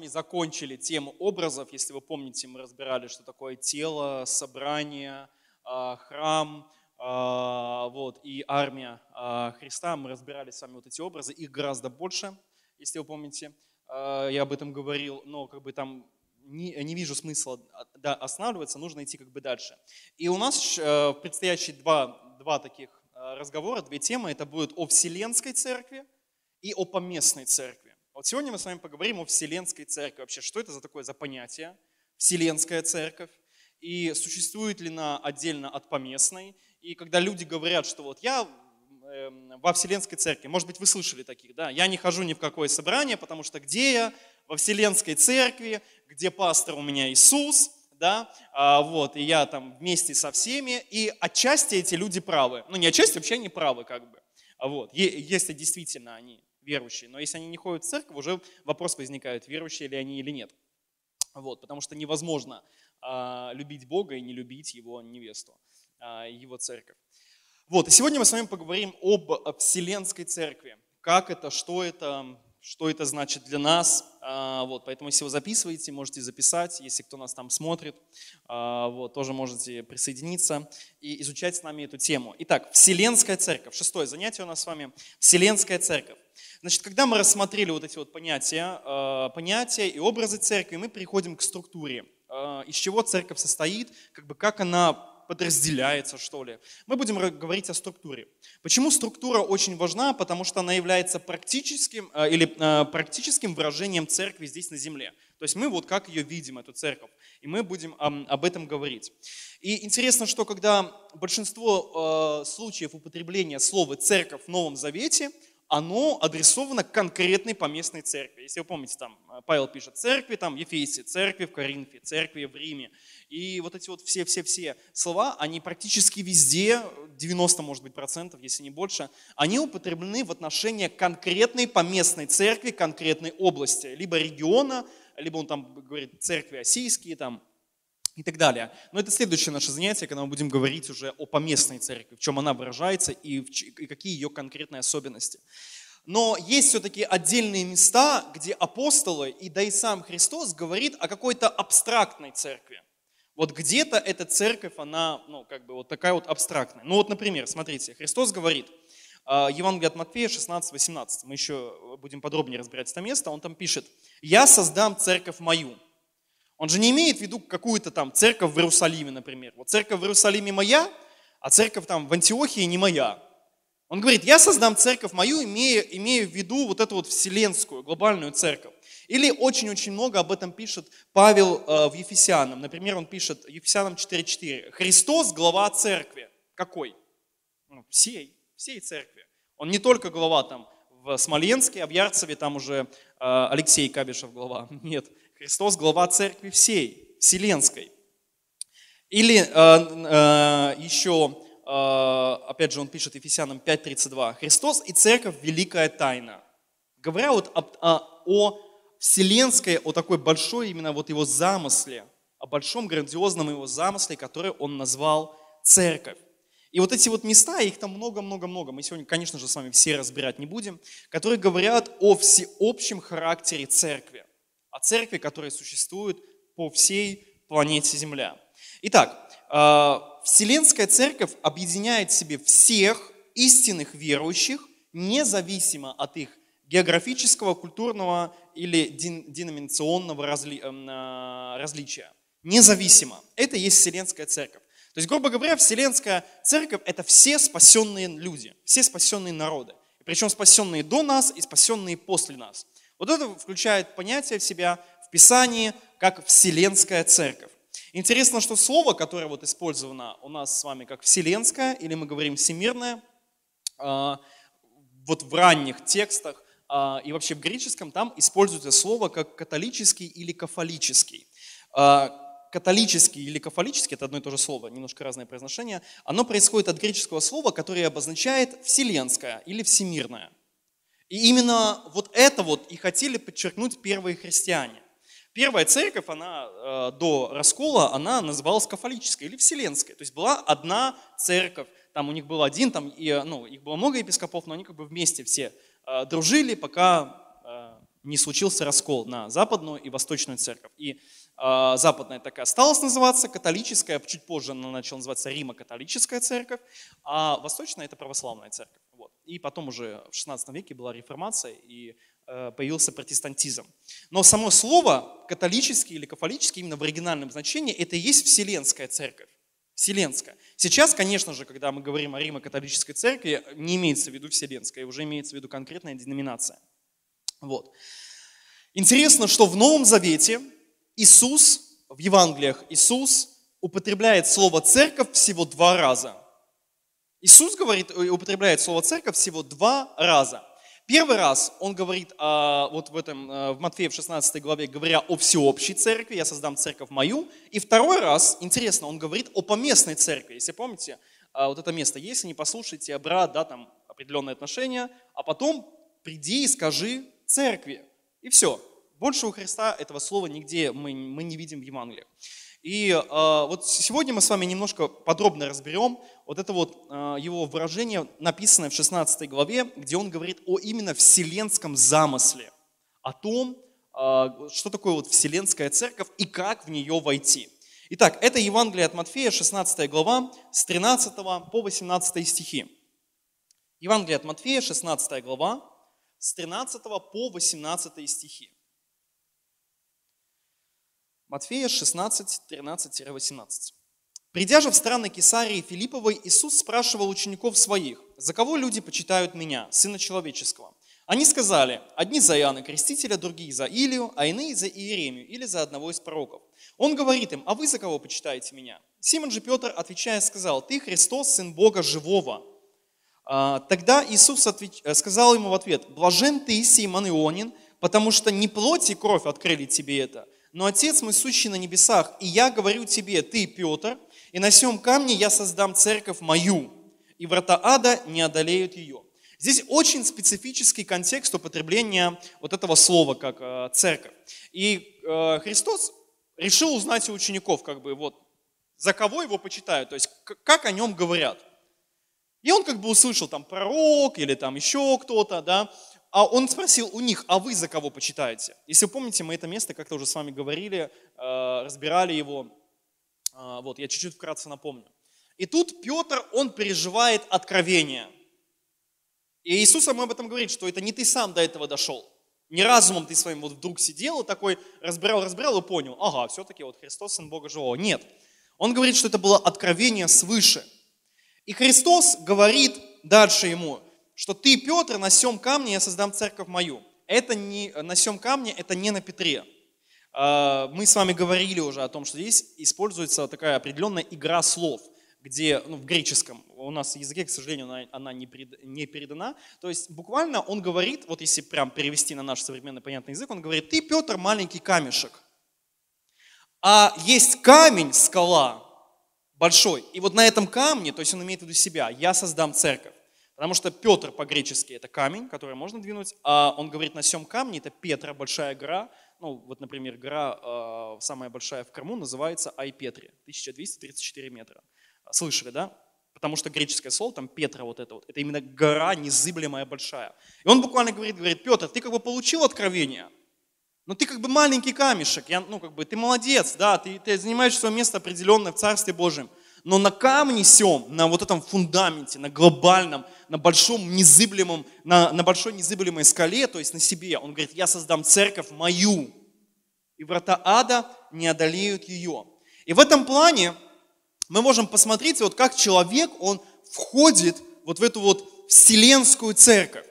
вами закончили тему образов. Если вы помните, мы разбирали, что такое тело, собрание, а, храм, а, вот, и армия а, Христа. Мы разбирали с вами вот эти образы. Их гораздо больше, если вы помните. Я об этом говорил, но как бы там не, не вижу смысла да, останавливаться, нужно идти как бы дальше. И у нас э, предстоящие два, два таких разговора, две темы. Это будет о Вселенской Церкви и о поместной Церкви. Вот сегодня мы с вами поговорим о Вселенской Церкви. Вообще, что это за такое за понятие? Вселенская Церковь. И существует ли она отдельно от поместной? И когда люди говорят, что вот я эм, во Вселенской Церкви, может быть, вы слышали таких, да? Я не хожу ни в какое собрание, потому что где я? Во Вселенской Церкви, где пастор у меня Иисус, да, а, вот, и я там вместе со всеми, и отчасти эти люди правы. Ну, не отчасти, вообще они правы, как бы. А вот, если действительно они верующие. Но если они не ходят в церковь, уже вопрос возникает, верующие ли они или нет. Вот, потому что невозможно а, любить Бога и не любить Его невесту, а, Его церковь. Вот, и сегодня мы с вами поговорим об, Вселенской церкви. Как это, что это, что это значит для нас. А, вот, поэтому, если вы записываете, можете записать. Если кто нас там смотрит, а, вот, тоже можете присоединиться и изучать с нами эту тему. Итак, Вселенская церковь. Шестое занятие у нас с вами. Вселенская церковь. Значит, когда мы рассмотрели вот эти вот понятия, а, понятия и образы церкви, мы приходим к структуре, из чего церковь состоит, как бы как она подразделяется, что ли. Мы будем говорить о структуре. Почему структура очень важна? Потому что она является практическим, э, или, э, практическим выражением церкви здесь на земле. То есть мы вот как ее видим, эту церковь. И мы будем об этом говорить. И интересно, что когда большинство э, случаев употребления слова «церковь» в Новом Завете – оно адресовано конкретной поместной церкви. Если вы помните, там Павел пишет церкви, там Ефесии, церкви в Коринфе, церкви в Риме. И вот эти вот все-все-все слова, они практически везде, 90, может быть, процентов, если не больше, они употреблены в отношении конкретной поместной церкви, конкретной области, либо региона, либо он там говорит церкви осийские, там, и так далее. Но это следующее наше занятие, когда мы будем говорить уже о поместной церкви, в чем она выражается и, в, и какие ее конкретные особенности. Но есть все-таки отдельные места, где апостолы и да и сам Христос говорит о какой-то абстрактной церкви. Вот где-то эта церковь, она, ну, как бы вот такая вот абстрактная. Ну вот, например, смотрите, Христос говорит, а, Евангелие от Матфея 16-18, мы еще будем подробнее разбирать это место, он там пишет, «Я создам церковь мою». Он же не имеет в виду какую-то там церковь в Иерусалиме, например. Вот церковь в Иерусалиме моя, а церковь там в Антиохии не моя. Он говорит, я создам церковь мою, имея, имея в виду вот эту вот вселенскую, глобальную церковь. Или очень-очень много об этом пишет Павел э, в Ефесянам. Например, он пишет Ефесянам 4.4. Христос – глава церкви. Какой? Ну, всей, всей церкви. Он не только глава там в Смоленске, а в Ярцеве там уже э, Алексей Кабишев глава. Нет, Христос – глава церкви всей, вселенской. Или э, э, еще, э, опять же, он пишет Ефесянам 5.32. Христос и церковь – великая тайна. Говоря вот о, о, о вселенской, о такой большой именно вот его замысле, о большом грандиозном его замысле, который он назвал церковь. И вот эти вот места, их там много-много-много, мы сегодня, конечно же, с вами все разбирать не будем, которые говорят о всеобщем характере церкви, о церкви, которая существует по всей планете Земля. Итак, э, Вселенская церковь объединяет в себе всех истинных верующих, независимо от их географического, культурного или деноминационного разли, эм, а, различия. Независимо. Это есть Вселенская Церковь. То есть, грубо говоря, Вселенская Церковь – это все спасенные люди, все спасенные народы. Причем спасенные до нас и спасенные после нас. Вот это включает понятие в себя в Писании как Вселенская Церковь. Интересно, что слово, которое вот использовано у нас с вами как вселенское, или мы говорим всемирное, а, вот в ранних текстах а, и вообще в греческом там используется слово как католический или кафолический. А, католический или кафолический, это одно и то же слово, немножко разное произношение, оно происходит от греческого слова, которое обозначает вселенское или всемирное. И именно вот это вот и хотели подчеркнуть первые христиане. Первая церковь, она э, до раскола, она называлась кафолической или вселенской. То есть была одна церковь, там у них был один, там, и, ну, их было много епископов, но они как бы вместе все Э, дружили, пока э, не случился раскол на западную и восточную церковь. И э, западная так и осталась называться, католическая, чуть позже она начала называться Римо-католическая церковь, а восточная это православная церковь. Вот. И потом уже в 16 веке была реформация и э, появился протестантизм. Но само слово католический или кафолический именно в оригинальном значении это и есть Вселенская церковь. Вселенская. Сейчас, конечно же, когда мы говорим о Римо-католической церкви, не имеется в виду Вселенская, уже имеется в виду конкретная деноминация. Вот. Интересно, что в Новом Завете Иисус, в Евангелиях Иисус употребляет слово «церковь» всего два раза. Иисус говорит, э, употребляет слово «церковь» всего два раза. Первый раз он говорит, а, вот в, этом, э, в Матфея в 16 главе, говоря о всеобщей церкви, я создам церковь мою. И второй раз, интересно, он говорит о поместной церкви. Если помните, а, вот это место, если не послушайте брат, да, там определенные отношения, а потом приди и скажи церкви. И все. Больше у Христа этого слова нигде мы, мы не видим в Евангелии. И э, вот сегодня мы с вами немножко подробно разберем вот это вот э, его выражение, написанное в 16 главе, где он говорит о именно вселенском замысле, о том, э, что такое вот вселенская церковь и как в нее войти. Итак, это Евангелие от Матфея, 16 глава, с 13 по 18 стихи. Евангелие от Матфея, 16 глава, с 13 по 18 стихи. Матфея 16, 13-18. Придя же в страны Кесарии Филипповой, Иисус спрашивал учеников своих, «За кого люди почитают меня, Сына Человеческого?» Они сказали, одни за Иоанна Крестителя, другие за Илию, а иные за Иеремию или за одного из пророков. Он говорит им, а вы за кого почитаете меня? Симон же Петр, отвечая, сказал, ты Христос, Сын Бога Живого. А, тогда Иисус отвеч... Э, сказал ему в ответ, «Блажен ты, Симон Ионин, потому что не плоть и кровь открыли тебе это, но Отец мой сущий на небесах, и я говорю тебе, ты, Петр, и на сем камне я создам церковь мою, и врата ада не одолеют ее». Здесь очень специфический контекст употребления вот этого слова, как э, церковь. И э, Христос решил узнать у учеников, как бы вот, за кого его почитают, то есть как о нем говорят. И он как бы услышал там пророк или там еще кто-то, да, а он спросил у них, а вы за кого почитаете? Если вы помните, мы это место как-то уже с вами говорили, э, разбирали его, э, вот, я чуть-чуть вкратце напомню. И тут Петр, он переживает откровение. И Иисус ему об этом говорит, что это не ты сам до этого дошел. Не разумом ты своим вот вдруг сидел и такой разбирал, разбирал и понял, ага, все-таки вот Христос, Сын Бога Живого. Нет. Он говорит, что это было откровение свыше – и Христос говорит дальше ему, что ты, Петр, на сем камне я создам церковь мою. Это не на сем камне, это не на Петре. А, мы с вами говорили уже о том, что здесь используется такая определенная игра слов, где ну, в греческом, у нас в языке, к сожалению, она, она не, перед, не передана. То есть буквально он говорит, вот если прям перевести на наш современный понятный язык, он говорит, ты, Петр, маленький камешек. А есть камень, скала, большой. И вот на этом камне, то есть он имеет в виду себя, я создам церковь. Потому что Петр по-гречески это камень, который можно двинуть, а он говорит на всем камне, это Петра, большая гора. Ну, вот, например, гора э, самая большая в Крыму называется Айпетри, 1234 метра. Слышали, да? Потому что греческое слово, там Петра вот это вот, это именно гора незыблемая большая. И он буквально говорит, говорит, Петр, ты как бы получил откровение, но ты как бы маленький камешек, я, ну как бы ты молодец, да, ты, ты занимаешь свое место определенное в Царстве Божьем. Но на камне сем, на вот этом фундаменте, на глобальном, на большом незыблемом, на, на большой незыблемой скале, то есть на себе, он говорит, я создам церковь мою, и врата ада не одолеют ее. И в этом плане мы можем посмотреть, вот как человек, он входит вот в эту вот вселенскую церковь.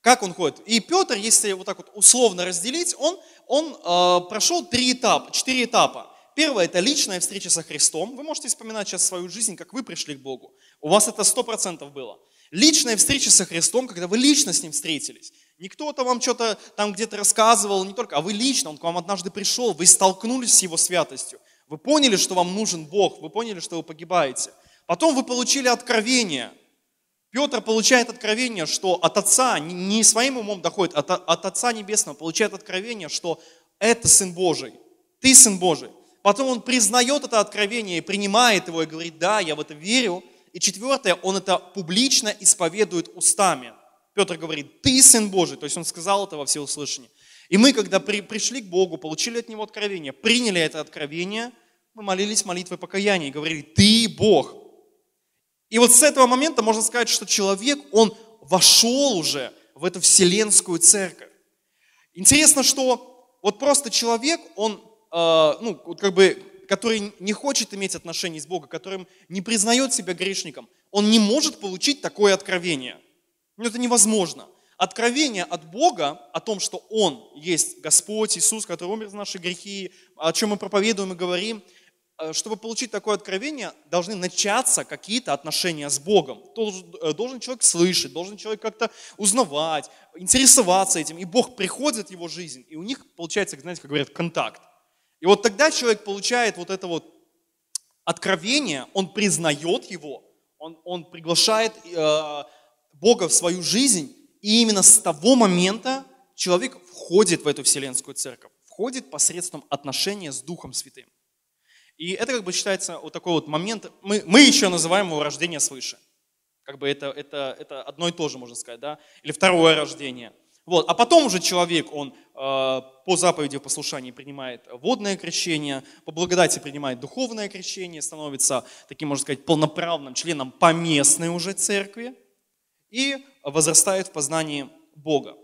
Как он ходит? И Петр, если вот так вот условно разделить, он, он э, прошел три этапа, четыре этапа. Первое – это личная встреча со Христом. Вы можете вспоминать сейчас свою жизнь, как вы пришли к Богу. У вас это сто процентов было. Личная встреча со Христом, когда вы лично с Ним встретились. Не кто-то вам что-то там где-то рассказывал, не только, а вы лично, Он к вам однажды пришел, вы столкнулись с Его святостью. Вы поняли, что вам нужен Бог, вы поняли, что вы погибаете. Потом вы получили откровение – Петр получает откровение, что от Отца, не своим умом доходит, от, от Отца Небесного получает откровение, что это Сын Божий, ты Сын Божий. Потом он признает это откровение принимает его и говорит, да, я в это верю. И четвертое, он это публично исповедует устами. Петр говорит, ты Сын Божий, то есть он сказал это во всеуслышание. И мы, когда при, пришли к Богу, получили от Него откровение, приняли это откровение, мы молились молитвой покаяния и говорили, Ты Бог. И вот с этого момента можно сказать, что человек, он вошел уже в эту вселенскую церковь. Интересно, что вот просто человек, он, э, ну, как бы, который не хочет иметь отношений с Богом, которым не признает себя грешником, он не может получить такое откровение. Ну, это невозможно. Откровение от Бога о том, что Он есть Господь, Иисус, который умер за наши грехи, о чем мы проповедуем и говорим, э, чтобы получить такое откровение, должны начаться какие-то отношения с Богом. Э, должен человек слышать, должен человек как-то узнавать, интересоваться этим. И Бог приходит в его жизнь, и у них получается, знаете, как говорят, контакт. И вот тогда человек получает вот это вот откровение, он признает его, он, он приглашает э, Бога в свою жизнь, и именно с того момента человек входит в эту вселенскую церковь, входит посредством отношения с Духом Святым. И это как бы считается вот такой вот момент, мы, мы еще называем его рождение свыше. Как бы это, это, это одно и то же, можно сказать, да? Или второе рождение. Вот. А потом уже человек, он э, по заповеди в послушании принимает водное крещение, по благодати принимает духовное крещение, становится таким, можно сказать, полноправным членом поместной уже церкви и возрастает в познании Бога.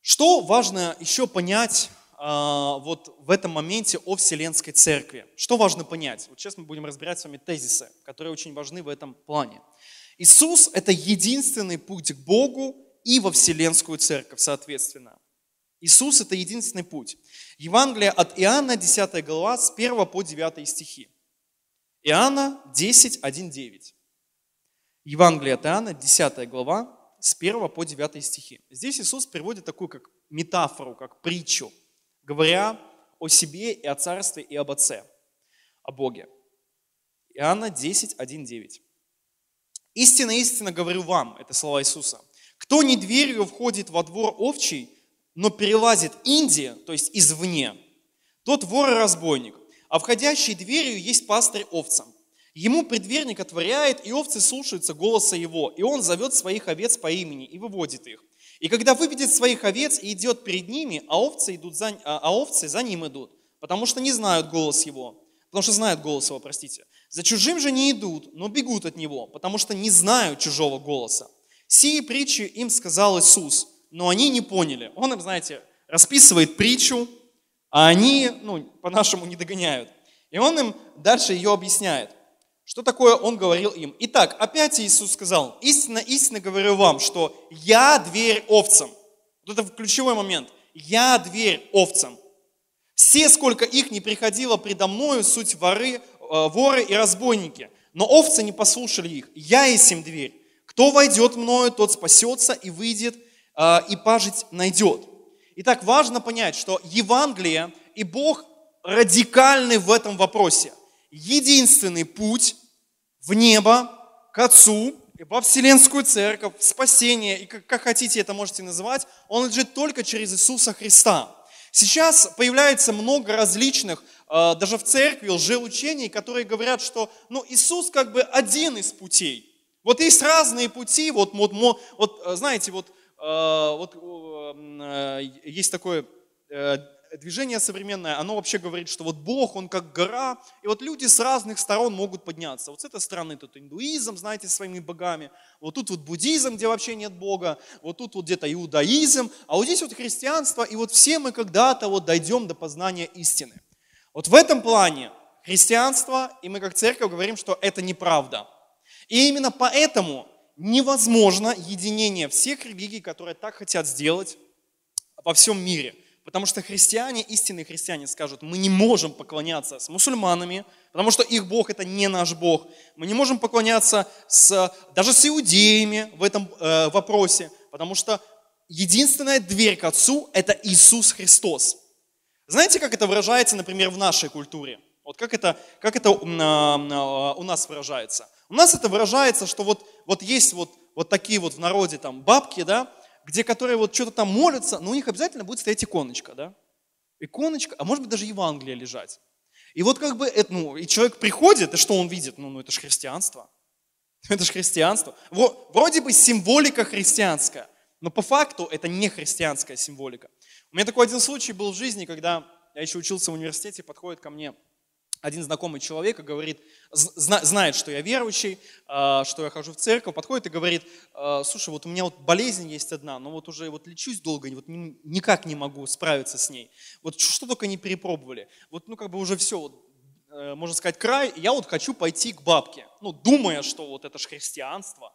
Что важно еще понять а, вот в этом моменте о Вселенской Церкви? Что важно понять? Вот сейчас мы будем разбирать с вами тезисы, которые очень важны в этом плане. Иисус – это единственный путь к Богу и во Вселенскую Церковь, соответственно. Иисус – это единственный путь. Евангелие от Иоанна, 10 глава, с 1 по 9 стихи. Иоанна 10, 1, 9. Евангелие от Иоанна, 10 глава, с 1 по 9 стихи. Здесь Иисус приводит такую как метафору, как притчу, говоря о себе и о царстве и об Отце, о Боге. Иоанна 10, 1, 9. «Истинно, истинно говорю вам», это слова Иисуса, «кто не дверью входит во двор овчий, но перелазит Индия, то есть извне, тот вор и разбойник, а входящий дверью есть пастырь овцам. Ему предверник отворяет, и овцы слушаются голоса его, и он зовет своих овец по имени и выводит их. И когда выведет своих овец и идет перед ними, а овцы, идут за, а, а овцы за ним идут, потому что не знают голос его, потому что знают голос его, простите. За чужим же не идут, но бегут от него, потому что не знают чужого голоса. Сии притчи им сказал Иисус, но они не поняли. Он им, знаете, расписывает притчу, а они, ну, по-нашему не догоняют. И он им дальше ее объясняет. Что такое он говорил им? Итак, опять Иисус сказал, истинно, истинно говорю вам, что я дверь овцам. Вот это ключевой момент. Я дверь овцам. Все, сколько их не приходило предо мною, суть воры, воры и разбойники. Но овцы не послушали их. Я есть им дверь. Кто войдет мною, тот спасется и выйдет, э, и пажить найдет. Итак, важно понять, что Евангелие и Бог радикальны в этом вопросе единственный путь в небо, к Отцу, во Вселенскую Церковь, в спасение, и как, как хотите это можете называть, он лежит только через Иисуса Христа. Сейчас появляется много различных, э, даже в церкви, лжеучений, которые говорят, что ну, Иисус как бы один из путей. Вот есть разные пути, вот, вот, вот э, знаете, вот, э, вот есть такое движение современное, оно вообще говорит, что вот Бог, Он как гора, и вот люди с разных сторон могут подняться. Вот с этой стороны тут индуизм, знаете, своими богами, вот тут вот буддизм, где вообще нет Бога, вот тут вот где-то иудаизм, а вот здесь вот христианство, и вот все мы когда-то вот дойдем до познания истины. Вот в этом плане христианство, и мы как церковь говорим, что это неправда. И именно поэтому невозможно единение всех религий, которые так хотят сделать во всем мире. Потому что христиане, истинные христиане скажут, мы не можем поклоняться с мусульманами, потому что их Бог это не наш Бог. Мы не можем поклоняться с, даже с иудеями в этом э, вопросе, потому что единственная дверь к Отцу это Иисус Христос. Знаете, как это выражается, например, в нашей культуре? Вот как это, как это у нас выражается? У нас это выражается, что вот, вот есть вот, вот такие вот в народе там бабки, да, где которые вот что-то там молятся, но у них обязательно будет стоять иконочка, да? Иконочка, а может быть даже Евангелие лежать. И вот как бы, это, ну, и человек приходит, и что он видит? Ну, ну это же христианство. Это же христианство. Вроде бы символика христианская, Но по факту это не христианская символика. У меня такой один случай был в жизни, когда я еще учился в университете, подходит ко мне один знакомый человек и говорит, знает, что я верующий, а, что я хожу в церковь, подходит и говорит, «А, слушай, вот у меня вот болезнь есть одна, но вот уже вот лечусь долго, вот никак не могу справиться с ней. Вот что только не перепробовали. Вот ну как бы уже все, вот, э, можно сказать, край, я вот хочу пойти к бабке, ну думая, что вот это же христианство.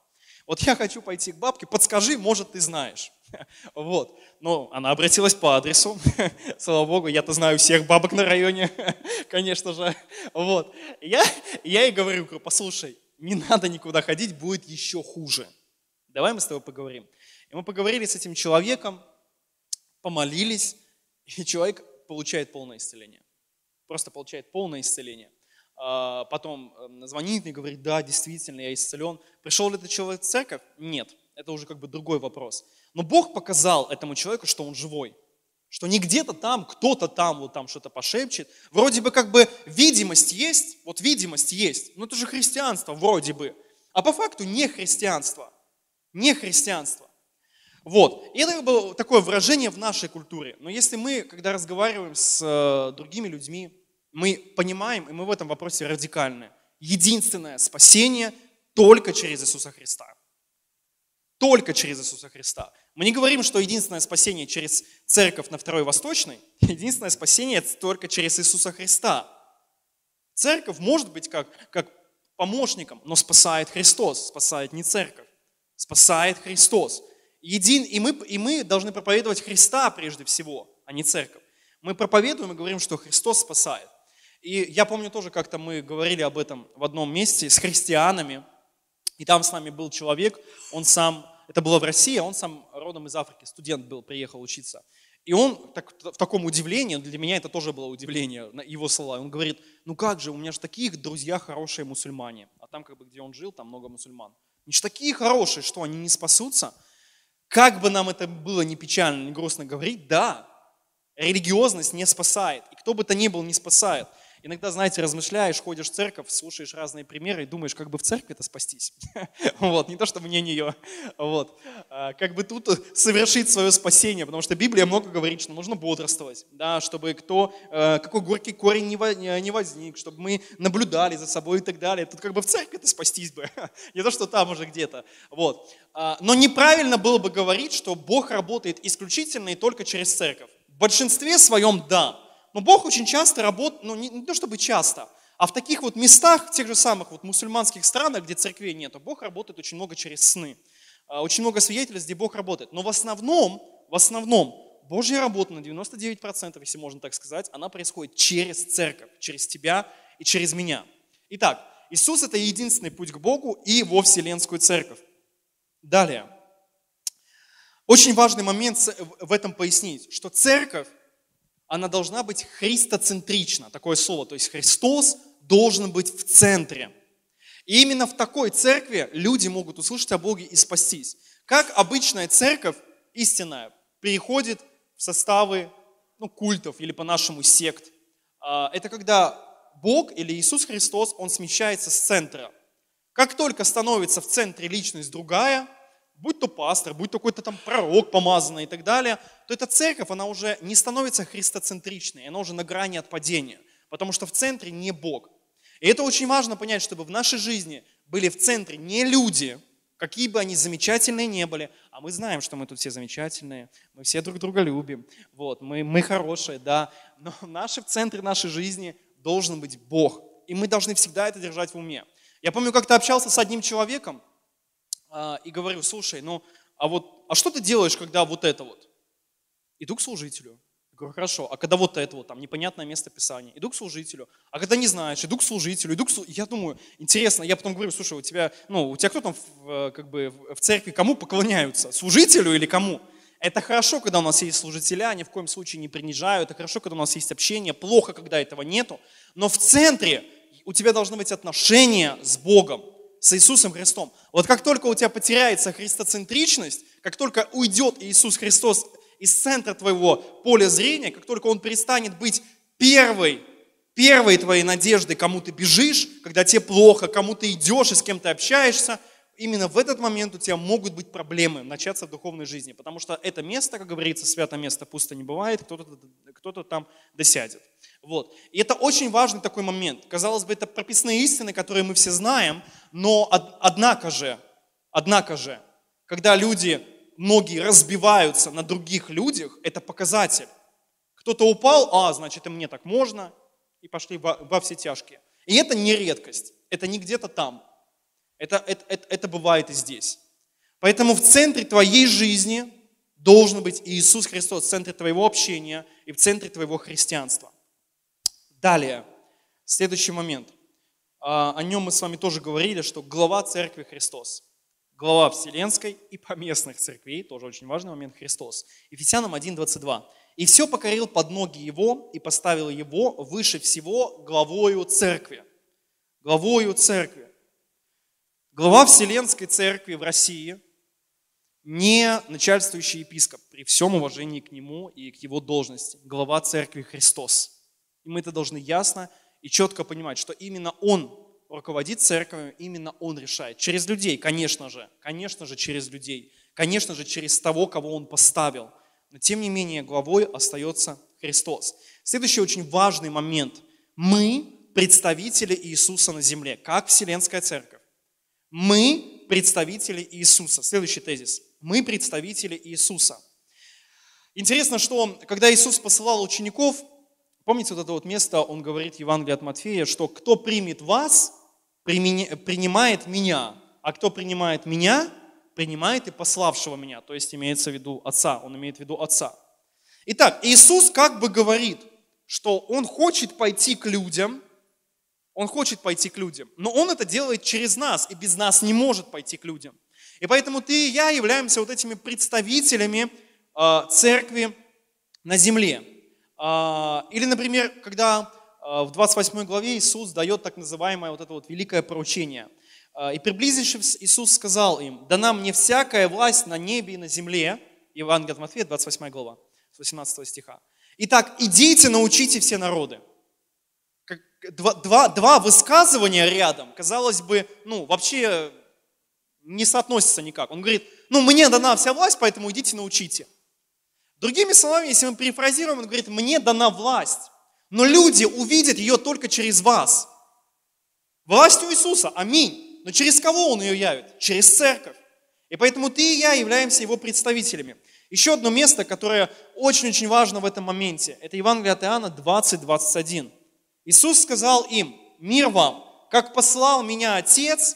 Вот я хочу пойти к бабке, подскажи, может, ты знаешь. Вот. Но она обратилась по адресу. Слава Богу, я-то знаю всех бабок на районе, конечно же. Вот. Я, я ей говорю, послушай, не надо никуда ходить, будет еще хуже. Давай мы с тобой поговорим. И мы поговорили с этим человеком, помолились, и человек получает полное исцеление. Просто получает полное исцеление. А, потом эм, звонит и говорит, да, действительно, я исцелен. Пришел ли этот человек в церковь? Нет. Это уже как бы другой вопрос. Но Бог показал этому человеку, что он живой. Что не где-то там, кто-то там вот там что-то пошепчет. Вроде бы как бы видимость есть, вот видимость есть. Но это же христианство вроде бы. А по факту не христианство. Не христианство. Вот. И это было такое выражение в нашей культуре. Но если мы, когда разговариваем с э, другими людьми, мы понимаем, и мы в этом вопросе радикальны, единственное спасение только через Иисуса Христа. Только через Иисуса Христа. Мы не говорим, что единственное спасение через церковь на Второй Восточной, единственное спасение только через Иисуса Христа. Церковь может быть как, как помощником, но спасает Христос, спасает не церковь, спасает Христос. Един, и, мы, и мы должны проповедовать Христа прежде всего, а не церковь. Мы проповедуем и говорим, что Христос спасает. И я помню тоже, как-то мы говорили об этом в одном месте с христианами, и там с нами был человек, он сам, это было в России, а он сам родом из Африки, студент был, приехал учиться. И он так, в таком удивлении, для меня это тоже было удивление, его слова, он говорит, ну как же, у меня же такие друзья хорошие мусульмане, а там, как бы, где он жил, там много мусульман. Они же такие хорошие, что они не спасутся? Как бы нам это было не печально, не грустно говорить, да, религиозность не спасает, и кто бы то ни был, не спасает. Иногда, знаете, размышляешь, ходишь в церковь, слушаешь разные примеры и думаешь, как бы в церкви это спастись. Вот, не то, что мне нее. Вот. А, как бы тут совершить свое спасение, потому что Библия много говорит, что нужно бодрствовать, да, чтобы кто, э, какой горький корень не возник, чтобы мы наблюдали за собой и так далее. Тут как бы в церкви это спастись бы, не то, что там уже где-то. Вот. А, но неправильно было бы говорить, что Бог работает исключительно и только через церковь. В большинстве своем да, но Бог очень часто работает, ну не, не то чтобы часто, а в таких вот местах, в тех же самых вот мусульманских странах, где церквей нет, Бог работает очень много через сны. А, очень много свидетельств, где Бог работает. Но в основном, в основном, Божья работа на 99%, если можно так сказать, она происходит через церковь, через тебя и через меня. Итак, Иисус это единственный путь к Богу и во Вселенскую церковь. Далее. Очень важный момент в этом пояснить, что церковь она должна быть христоцентрична, такое слово, то есть Христос должен быть в центре. И именно в такой церкви люди могут услышать о Боге и спастись. Как обычная церковь, истинная, переходит в составы ну, культов или по-нашему сект. А, это когда Бог или Иисус Христос, Он смещается с центра. Как только становится в центре личность другая, будь то пастор, будь то какой-то там пророк помазанный и так далее, то эта церковь, она уже не становится христоцентричной, она уже на грани отпадения, потому что в центре не Бог. И это очень важно понять, чтобы в нашей жизни были в центре не люди, какие бы они замечательные не были, а мы знаем, что мы тут все замечательные, мы все друг друга любим, вот, мы, мы хорошие, да, но наши, в центре нашей жизни должен быть Бог, и мы должны всегда это держать в уме. Я помню, как-то общался с одним человеком, и говорю, слушай, ну, а вот, а что ты делаешь, когда вот это вот? Иду к служителю. Говорю, хорошо, а когда вот это вот, там, непонятное место Писания? Иду к служителю. А когда не знаешь, иду к служителю, иду к служителю. Я думаю, интересно, я потом говорю, слушай, у тебя, ну, у тебя кто там в, как бы в церкви, кому поклоняются? Служителю или кому? Это хорошо, когда у нас есть служителя, ни в коем случае не принижаю. Это хорошо, когда у нас есть общение. Плохо, когда этого нету. Но в центре у тебя должно быть отношение с Богом с Иисусом Христом. Вот как только у тебя потеряется христоцентричность, как только уйдет Иисус Христос из центра твоего поля зрения, как только Он перестанет быть первой, первой твоей надеждой, кому ты бежишь, когда тебе плохо, кому ты идешь и с кем ты общаешься, именно в этот момент у тебя могут быть проблемы начаться в духовной жизни, потому что это место, как говорится, святое место пусто не бывает, кто-то кто там досядет. Вот. И это очень важный такой момент. Казалось бы, это прописные истины, которые мы все знаем, но однако же, однако же, когда люди, многие разбиваются на других людях, это показатель. Кто-то упал, а, значит, и мне так можно, и пошли во, во все тяжкие. И это не редкость, это не где-то там. Это, это, это, это бывает и здесь. Поэтому в центре твоей жизни должен быть Иисус Христос, в центре твоего общения и в центре твоего христианства. Далее, следующий момент. А, о нем мы с вами тоже говорили, что глава церкви Христос. Глава Вселенской и поместных церквей, тоже очень важный момент, Христос. Ефесянам 1.22. «И все покорил под ноги Его и поставил Его выше всего главою церкви». Главою церкви. Глава Вселенской Церкви в России не начальствующий епископ, при всем уважении к нему и к его должности. Глава Церкви Христос. И мы это должны ясно и четко понимать, что именно Он руководит церковью, именно Он решает. Через людей, конечно же, конечно же, через людей, конечно же, через того, кого Он поставил. Но тем не менее, главой остается Христос. Следующий очень важный момент. Мы представители Иисуса на земле, как Вселенская Церковь. Мы представители Иисуса. Следующий тезис. Мы представители Иисуса. Интересно, что когда Иисус посылал учеников, помните вот это вот место, он говорит в Евангелии от Матфея, что кто примет вас, принимает меня, а кто принимает меня, принимает и пославшего меня. То есть имеется в виду Отца, он имеет в виду Отца. Итак, Иисус как бы говорит, что Он хочет пойти к людям, он хочет пойти к людям, но Он это делает через нас, и без нас не может пойти к людям. И поэтому ты и я являемся вот этими представителями э, церкви на земле. Э, или, например, когда э, в 28 главе Иисус дает так называемое вот это вот великое поручение. И приблизившись, Иисус сказал им, «Дана мне всякая власть на небе и на земле». Евангелие от Матфея, 28 глава, с 18 стиха. «Итак, идите, научите все народы» два, два, два высказывания рядом, казалось бы, ну, вообще не соотносятся никак. Он говорит, ну, мне дана вся власть, поэтому идите научите. Другими словами, если мы перефразируем, он говорит, мне дана власть, но люди увидят ее только через вас. Власть у Иисуса, аминь. Но через кого Он ее явит? Через церковь. И поэтому ты и я являемся Его представителями. Еще одно место, которое очень-очень важно в этом моменте, это Евангелие от Иоанна 20-21. Иисус сказал им, мир вам, как послал меня Отец,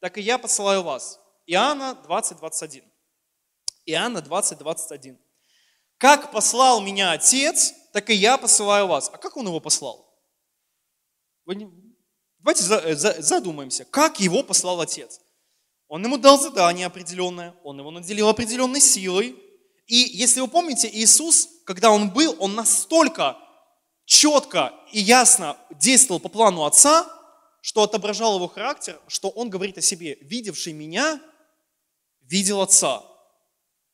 так и я посылаю вас. Иоанна 20, 21. Иоанна 20, 21. Как послал меня Отец, так и я посылаю вас. А как Он его послал? Давайте задумаемся, как его послал Отец. Он ему дал задание определенное, он его наделил определенной силой. И если вы помните, Иисус, когда он был, он настолько четко и ясно действовал по плану Отца, что отображал его характер, что он говорит о себе, видевший меня, видел Отца.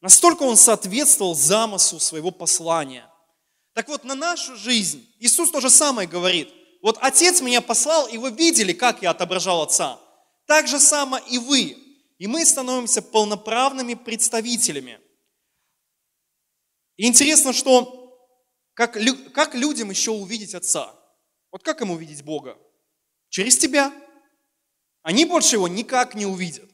Настолько он соответствовал замыслу своего послания. Так вот, на нашу жизнь Иисус то же самое говорит. Вот Отец меня послал, и вы видели, как я отображал Отца. Так же само и вы. И мы становимся полноправными представителями. И интересно, что как, как людям еще увидеть Отца? Вот как им увидеть Бога? Через тебя. Они больше его никак не увидят.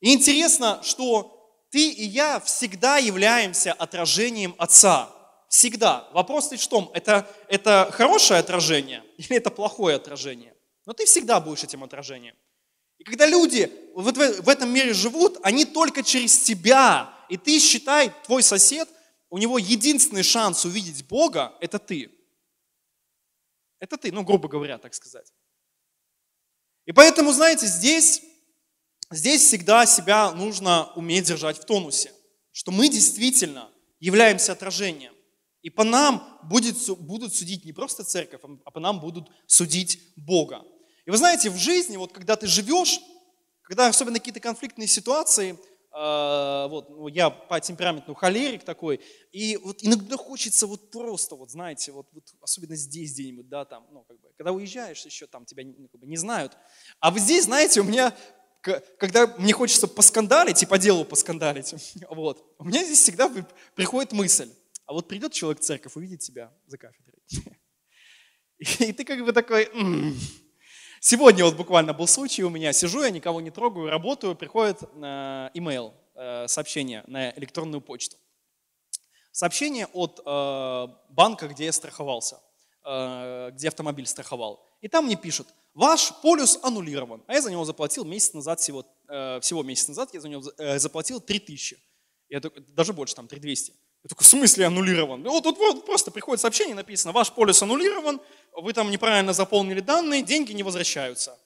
И интересно, что ты и я всегда являемся отражением Отца. Всегда. Вопрос лишь в том, это, это хорошее отражение или это плохое отражение. Но ты всегда будешь этим отражением. И когда люди вот в этом мире живут, они только через тебя. И ты считай, твой сосед у него единственный шанс увидеть Бога – это ты. Это ты, ну, грубо говоря, так сказать. И поэтому, знаете, здесь, здесь всегда себя нужно уметь держать в тонусе, что мы действительно являемся отражением. И по нам будет, будут судить не просто церковь, а по нам будут судить Бога. И вы знаете, в жизни, вот когда ты живешь, когда особенно какие-то конфликтные ситуации – а, вот, ну, я по темпераменту холерик такой, и вот иногда хочется вот просто, вот знаете, вот, вот особенно здесь где-нибудь, да, там, ну, как бы, когда уезжаешь еще, там тебя ну, как бы, не знают, а вот здесь, знаете, у меня когда мне хочется поскандалить и по делу поскандалить, вот, у меня здесь всегда приходит мысль, а вот придет человек в церковь, увидит тебя за кафедрой. И ты как бы такой, м-м". сегодня вот буквально был случай у меня, сижу я, никого не трогаю, работаю, приходит э, имейл, э, сообщение на электронную почту. Сообщение от э, банка, где я страховался, где автомобиль страховал. И там мне пишут, ваш полюс аннулирован. А я за него заплатил месяц назад, всего, всего месяц назад я за него заплатил 3000. Я такой, даже больше, там 3200. Я такой, в смысле аннулирован? Вот тут вот, просто приходит сообщение, написано, ваш полис аннулирован, вы там неправильно заполнили данные, деньги не возвращаются.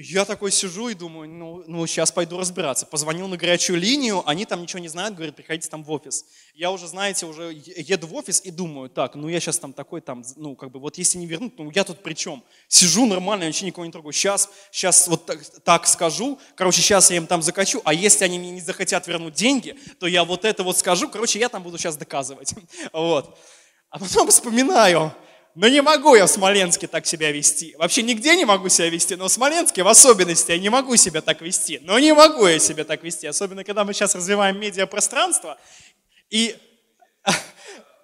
Я такой сижу и думаю, ну, ну сейчас пойду разбираться. Позвонил на горячую линию, они там ничего не знают, говорят, приходите там в офис. Я уже, знаете, уже еду в офис и думаю, так, ну я сейчас там такой там, ну как бы вот если не вернут, ну я тут при чем? Сижу нормально, вообще никого не трогаю. Сейчас, сейчас вот так, так скажу, короче, сейчас я им там закачу, а если они мне не захотят вернуть деньги, то я вот это вот скажу, короче, я там буду сейчас доказывать. Вот. А потом вспоминаю, но не могу я в Смоленске так себя вести. Вообще нигде не могу себя вести, но в Смоленске в особенности я не могу себя так вести. Но не могу я себя так вести, особенно когда мы сейчас развиваем медиапространство. И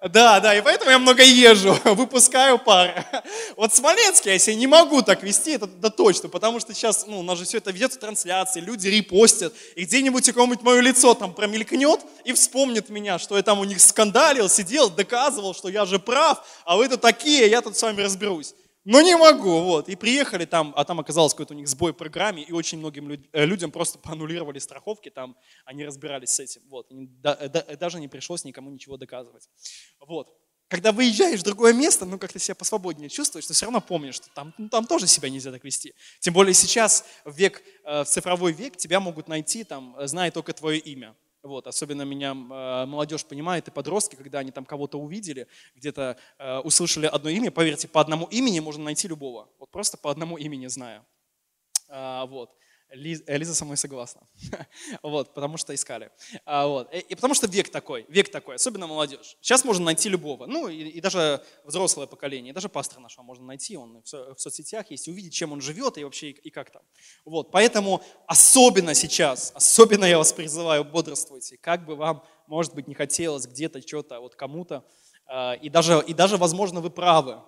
да, да, и поэтому я много езжу, выпускаю пары. Вот в Смоленске я себя не могу так вести, это, это точно, потому что сейчас, ну, у нас же все это ведется в трансляции, люди репостят, и где-нибудь у кого-нибудь мое лицо там промелькнет и вспомнит меня, что я там у них скандалил, сидел, доказывал, что я же прав, а вы-то такие, я тут с вами разберусь. Но не могу, вот. И приехали там, а там оказалось какой-то у них сбой в программе, и очень многим э, людям просто поаннулировали страховки, там они разбирались с этим, вот. И даже не пришлось никому ничего доказывать. Вот. Когда выезжаешь в другое место, ну, как-то себя посвободнее чувствуешь, но все равно помнишь, что там, ну, там тоже себя нельзя так вести. Тем более сейчас, в, век, э, в цифровой век, тебя могут найти, там, зная только твое имя. Вот, особенно меня э, молодежь понимает и подростки, когда они там кого-то увидели, где-то э, услышали одно имя, поверьте, по одному имени можно найти любого. Вот просто по одному имени зная. А, вот. Лиза со мной согласна. вот, потому что искали. А, вот. И, и потому что век такой, век такой, особенно молодежь. Сейчас можно найти любого. Ну, и, и даже взрослое поколение, и даже пастора нашего можно найти, он в, в соцсетях есть, увидеть, чем он живет и вообще, и, и как там. Вот, поэтому особенно сейчас, особенно я вас призываю, бодрствуйте, как бы вам, может быть, не хотелось где-то что-то, вот кому-то, а, и даже, и даже, возможно, вы правы,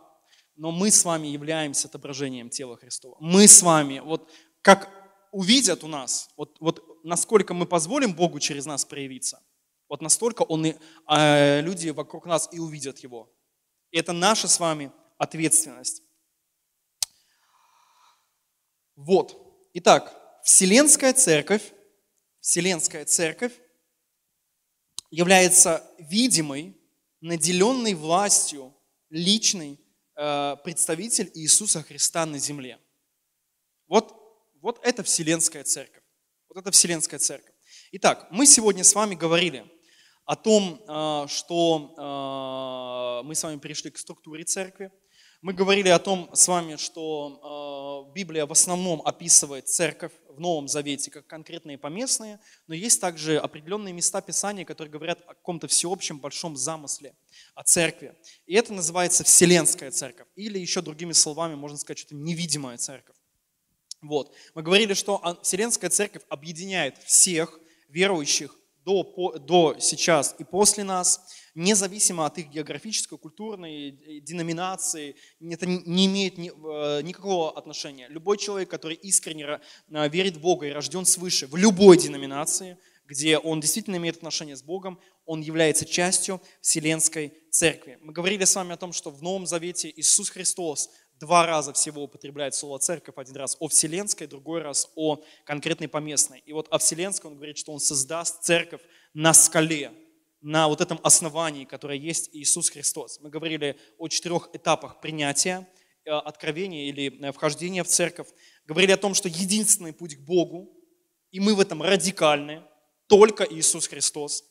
но мы с вами являемся отображением тела Христова. Мы с вами, вот как увидят у нас, вот, вот насколько мы позволим Богу через нас проявиться, вот настолько он и, э, люди вокруг нас и увидят Его. И это наша с вами ответственность. Вот. Итак, Вселенская Церковь, Вселенская Церковь является видимой, наделенной властью личный э, представитель Иисуса Христа на земле. Вот вот это Вселенская Церковь. Вот это Вселенская Церковь. Итак, мы сегодня с вами говорили о том, э, что э, мы с вами перешли к структуре церкви. Мы говорили о том с вами, что э, Библия в основном описывает церковь в Новом Завете как конкретные поместные, но есть также определенные места Писания, которые говорят о каком-то всеобщем большом замысле о церкви. И это называется Вселенская церковь. Или еще другими словами можно сказать, что это невидимая церковь. Вот. Мы говорили, что Вселенская Церковь объединяет всех верующих до, по, до сейчас и после нас, независимо от их географической, культурной э, деноминации, это не имеет ни, э, никакого отношения. Любой человек, который искренне э, верит в Бога и рожден свыше, в любой деноминации, где он действительно имеет отношение с Богом, он является частью Вселенской Церкви. Мы говорили с вами о том, что в Новом Завете Иисус Христос два раза всего употребляет слово церковь, один раз о вселенской, другой раз о конкретной поместной. И вот о вселенской он говорит, что он создаст церковь на скале, на вот этом основании, которое есть Иисус Христос. Мы говорили о четырех этапах принятия, э, откровения или э, вхождения в церковь. Говорили о том, что единственный путь к Богу, и мы в этом радикальны, только Иисус Христос.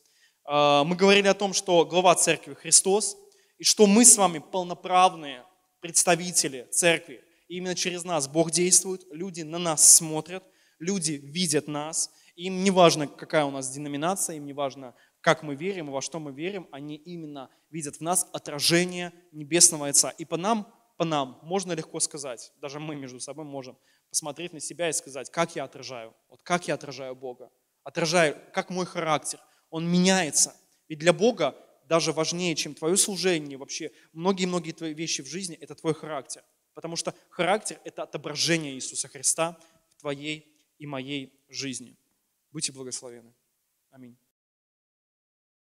Э, мы говорили о том, что глава церкви Христос, и что мы с вами полноправные представители церкви. И именно через нас Бог действует, люди на нас смотрят, люди видят нас. Им не важно, какая у нас деноминация, им не важно, как мы верим во что мы верим, они именно видят в нас отражение Небесного Отца. И по нам, по нам можно легко сказать, даже мы между собой можем, посмотреть на себя и сказать, как я отражаю, вот как я отражаю Бога, отражаю, как мой характер, он меняется. Ведь для Бога даже важнее, чем твое служение, вообще многие-многие твои вещи в жизни, это твой характер. Потому что характер – это отображение Иисуса Христа в твоей и моей жизни. Будьте благословены. Аминь.